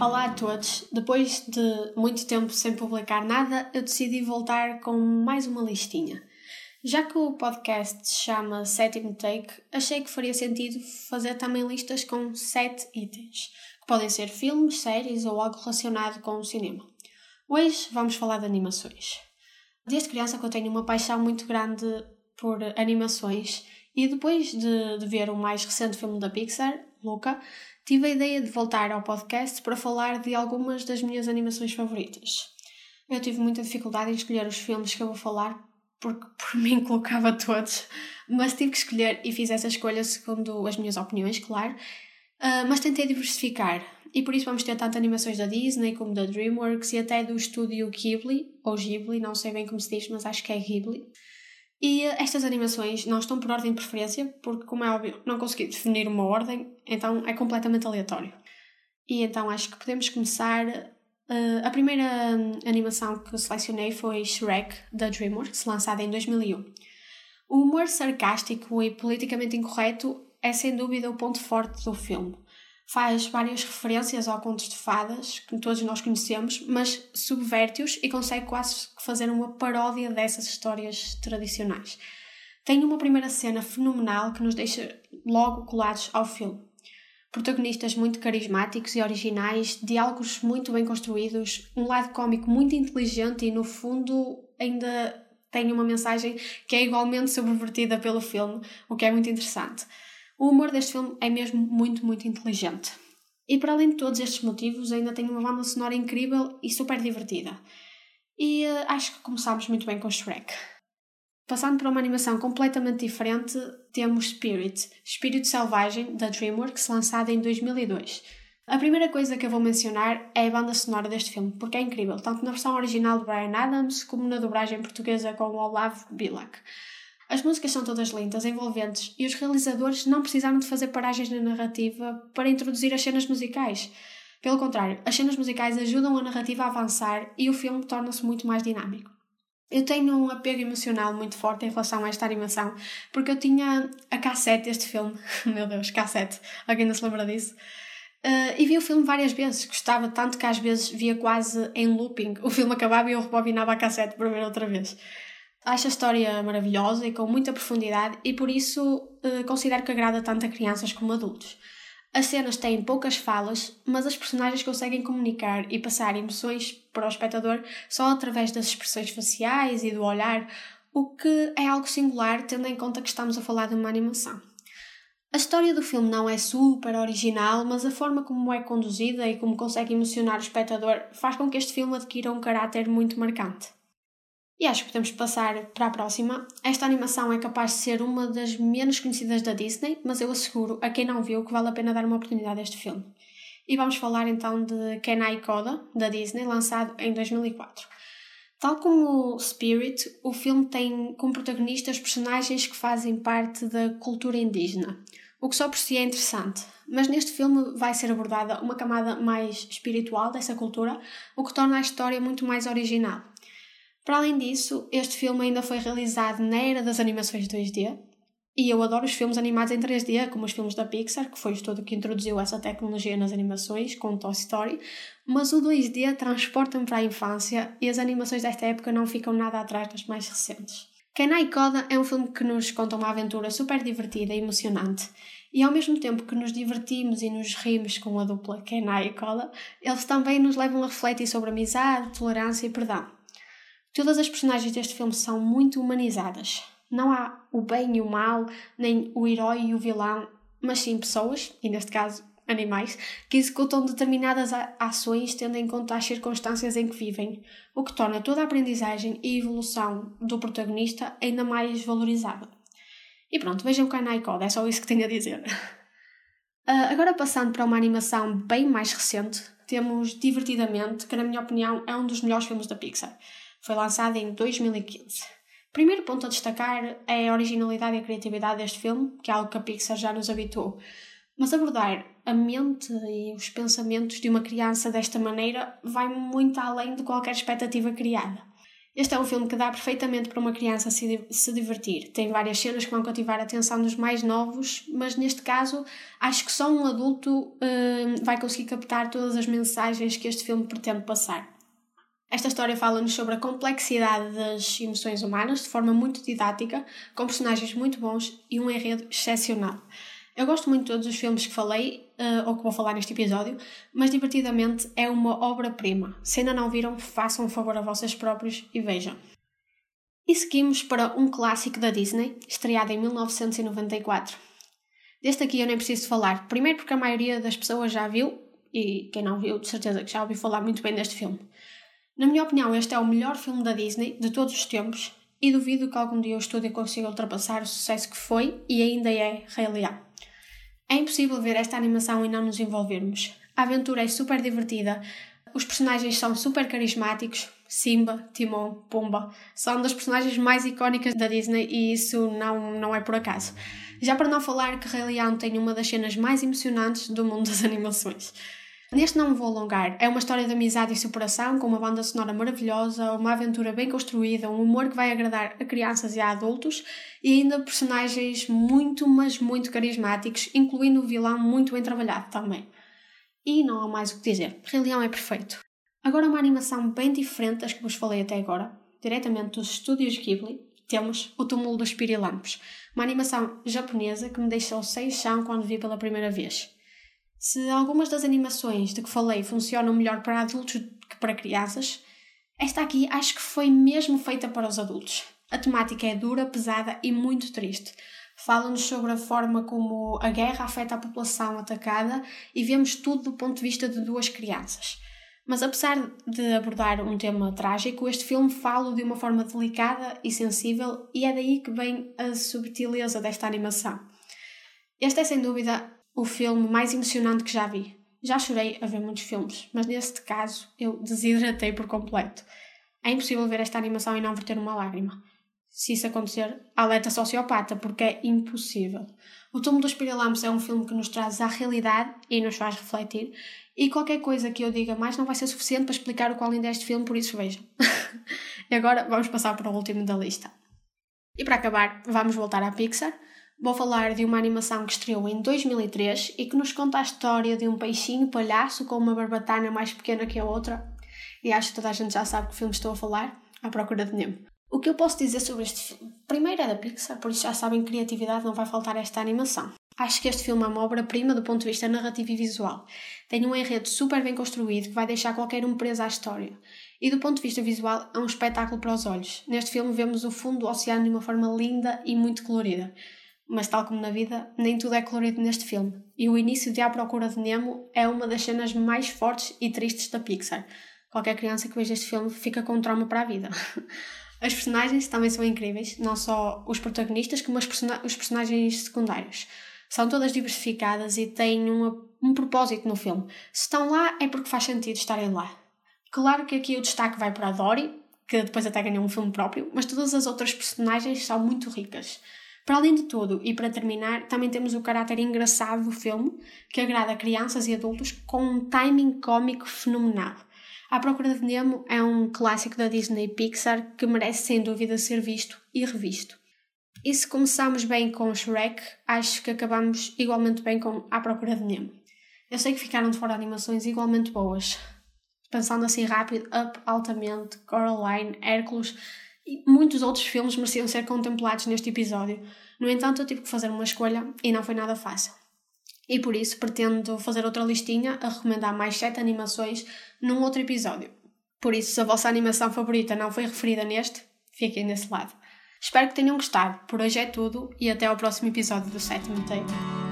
Olá a todos! Depois de muito tempo sem publicar nada, eu decidi voltar com mais uma listinha. Já que o podcast se chama Sétimo Take, achei que faria sentido fazer também listas com sete itens, que podem ser filmes, séries ou algo relacionado com o cinema. Hoje vamos falar de animações. Desde criança que eu tenho uma paixão muito grande por animações e depois de, de ver o mais recente filme da Pixar, Luca, tive a ideia de voltar ao podcast para falar de algumas das minhas animações favoritas. Eu tive muita dificuldade em escolher os filmes que eu vou falar, porque por mim colocava todos, mas tive que escolher e fiz essa escolha segundo as minhas opiniões, claro. Uh, mas tentei diversificar e por isso vamos ter tanto animações da Disney como da DreamWorks e até do estúdio Ghibli, ou Ghibli, não sei bem como se diz, mas acho que é Ghibli. E estas animações não estão por ordem de preferência, porque, como é óbvio, não consegui definir uma ordem, então é completamente aleatório. E então acho que podemos começar. Uh, a primeira animação que selecionei foi Shrek, da DreamWorks, lançada em 2001. O humor sarcástico e politicamente incorreto é sem dúvida o ponto forte do filme faz várias referências ao contos de fadas, que todos nós conhecemos, mas subverte-os e consegue quase fazer uma paródia dessas histórias tradicionais. Tem uma primeira cena fenomenal que nos deixa logo colados ao filme. Protagonistas muito carismáticos e originais, diálogos muito bem construídos, um lado cómico muito inteligente e, no fundo, ainda tem uma mensagem que é igualmente subvertida pelo filme, o que é muito interessante. O humor deste filme é mesmo muito, muito inteligente. E para além de todos estes motivos, ainda tem uma banda sonora incrível e super divertida. E uh, acho que começámos muito bem com Shrek. Passando para uma animação completamente diferente, temos Spirit, Espírito Selvagem, da DreamWorks, lançada em 2002. A primeira coisa que eu vou mencionar é a banda sonora deste filme, porque é incrível, tanto na versão original de Brian Adams como na dobragem portuguesa com o Olavo Bilac. As músicas são todas lentas, envolventes, e os realizadores não precisaram de fazer paragens na narrativa para introduzir as cenas musicais. Pelo contrário, as cenas musicais ajudam a narrativa a avançar e o filme torna-se muito mais dinâmico. Eu tenho um apego emocional muito forte em relação a esta animação, porque eu tinha a cassete deste filme. Meu Deus, cassete. Alguém não se lembra disso? Uh, e vi o filme várias vezes. Gostava tanto que às vezes via quase em looping. O filme acabava e eu rebobinava a cassete para ver outra vez. Acho a história maravilhosa e com muita profundidade e por isso eh, considero que agrada tanto a crianças como adultos. As cenas têm poucas falas, mas as personagens conseguem comunicar e passar emoções para o espectador só através das expressões faciais e do olhar, o que é algo singular tendo em conta que estamos a falar de uma animação. A história do filme não é super original, mas a forma como é conduzida e como consegue emocionar o espectador faz com que este filme adquira um caráter muito marcante. E acho que podemos passar para a próxima. Esta animação é capaz de ser uma das menos conhecidas da Disney, mas eu asseguro a quem não viu que vale a pena dar uma oportunidade a este filme. E vamos falar então de Kenai Koda, da Disney, lançado em 2004. Tal como Spirit, o filme tem como protagonistas personagens que fazem parte da cultura indígena, o que só por si é interessante. Mas neste filme vai ser abordada uma camada mais espiritual dessa cultura, o que torna a história muito mais original. Para além disso, este filme ainda foi realizado na era das animações 2D, e eu adoro os filmes animados em 3D, como os filmes da Pixar, que foi o estudo que introduziu essa tecnologia nas animações, com Toy Story, mas o 2D transporta-me para a infância e as animações desta época não ficam nada atrás das mais recentes. Kenai Koda é um filme que nos conta uma aventura super divertida e emocionante, e ao mesmo tempo que nos divertimos e nos rimos com a dupla Kenai e Koda, eles também nos levam a refletir sobre amizade, tolerância e perdão. Todas as personagens deste filme são muito humanizadas. Não há o bem e o mal, nem o herói e o vilão, mas sim pessoas, e neste caso animais, que executam determinadas ações tendo em conta as circunstâncias em que vivem, o que torna toda a aprendizagem e evolução do protagonista ainda mais valorizável. E pronto, vejam o Kanai Code, é só isso que tenho a dizer. Uh, agora passando para uma animação bem mais recente, temos Divertidamente, que na minha opinião é um dos melhores filmes da Pixar. Foi lançada em 2015. Primeiro ponto a destacar é a originalidade e a criatividade deste filme, que é algo que a Pixar já nos habituou. Mas abordar a mente e os pensamentos de uma criança desta maneira vai muito além de qualquer expectativa criada. Este é um filme que dá perfeitamente para uma criança se, se divertir. Tem várias cenas que vão cativar a atenção dos mais novos, mas neste caso acho que só um adulto uh, vai conseguir captar todas as mensagens que este filme pretende passar. Esta história fala-nos sobre a complexidade das emoções humanas de forma muito didática, com personagens muito bons e um enredo excepcional. Eu gosto muito de todos os filmes que falei, uh, ou que vou falar neste episódio, mas divertidamente é uma obra-prima. Se ainda não viram, façam um favor a vocês próprios e vejam. E seguimos para um clássico da Disney, estreado em 1994. Deste aqui eu nem preciso falar, primeiro porque a maioria das pessoas já viu, e quem não viu, de certeza que já ouviu falar muito bem deste filme. Na minha opinião, este é o melhor filme da Disney de todos os tempos e duvido que algum dia o estúdio consiga ultrapassar o sucesso que foi e ainda é Rei Leão. É impossível ver esta animação e não nos envolvermos. A aventura é super divertida, os personagens são super carismáticos. Simba, Timon, Pumba são das personagens mais icónicas da Disney e isso não, não é por acaso. Já para não falar que Rei Leão tem uma das cenas mais emocionantes do mundo das animações. Neste não me vou alongar, é uma história de amizade e superação, com uma banda sonora maravilhosa, uma aventura bem construída, um humor que vai agradar a crianças e a adultos e ainda personagens muito, mas muito carismáticos, incluindo o vilão muito bem trabalhado também. E não há mais o que dizer, Rei Leão é perfeito. Agora uma animação bem diferente das que vos falei até agora, diretamente dos estúdios Ghibli, temos O Túmulo dos Pirilampos, uma animação japonesa que me deixou sem chão quando vi pela primeira vez. Se algumas das animações de que falei funcionam melhor para adultos que para crianças, esta aqui acho que foi mesmo feita para os adultos. A temática é dura, pesada e muito triste. Fala-nos sobre a forma como a guerra afeta a população atacada e vemos tudo do ponto de vista de duas crianças. Mas apesar de abordar um tema trágico, este filme fala de uma forma delicada e sensível e é daí que vem a subtileza desta animação. Este é sem dúvida o filme mais emocionante que já vi. Já chorei a ver muitos filmes, mas neste caso eu desidratei por completo. É impossível ver esta animação e não verter uma lágrima. Se isso acontecer, alerta sociopata, porque é impossível. O Túmulo dos Pirilampos é um filme que nos traz à realidade e nos faz refletir, e qualquer coisa que eu diga mais não vai ser suficiente para explicar o qual ainda é este filme, por isso vejam. e agora vamos passar para o último da lista. E para acabar, vamos voltar à Pixar. Vou falar de uma animação que estreou em 2003 e que nos conta a história de um peixinho palhaço com uma barbatana mais pequena que a outra. E acho que toda a gente já sabe que filme estou a falar, À Procura de Nemo. O que eu posso dizer sobre este filme? Primeiro é da Pixar, por isso já sabem que criatividade não vai faltar a esta animação. Acho que este filme é uma obra-prima do ponto de vista narrativo e visual. Tem um enredo super bem construído que vai deixar qualquer um preso à história. E do ponto de vista visual, é um espetáculo para os olhos. Neste filme vemos o fundo do oceano de uma forma linda e muito colorida. Mas, tal como na vida, nem tudo é colorido neste filme. E o início de À Procura de Nemo é uma das cenas mais fortes e tristes da Pixar. Qualquer criança que veja este filme fica com um trauma para a vida. As personagens também são incríveis, não só os protagonistas, como os personagens secundários. São todas diversificadas e têm uma, um propósito no filme. Se estão lá, é porque faz sentido estarem lá. Claro que aqui o destaque vai para a Dory, que depois até ganhou um filme próprio, mas todas as outras personagens são muito ricas. Para além de tudo, e para terminar, também temos o caráter engraçado do filme, que agrada crianças e adultos com um timing cómico fenomenal. A Procura de Nemo é um clássico da Disney Pixar que merece sem dúvida ser visto e revisto. E se começamos bem com Shrek, acho que acabamos igualmente bem com A Procura de Nemo. Eu sei que ficaram de fora animações igualmente boas. Pensando assim rápido, Up altamente, Coraline, Hércules e muitos outros filmes mereciam ser contemplados neste episódio. No entanto, eu tive que fazer uma escolha e não foi nada fácil. E por isso pretendo fazer outra listinha a recomendar mais 7 animações num outro episódio. Por isso, se a vossa animação favorita não foi referida neste, fiquem desse lado. Espero que tenham gostado. Por hoje é tudo e até ao próximo episódio do sétimo take.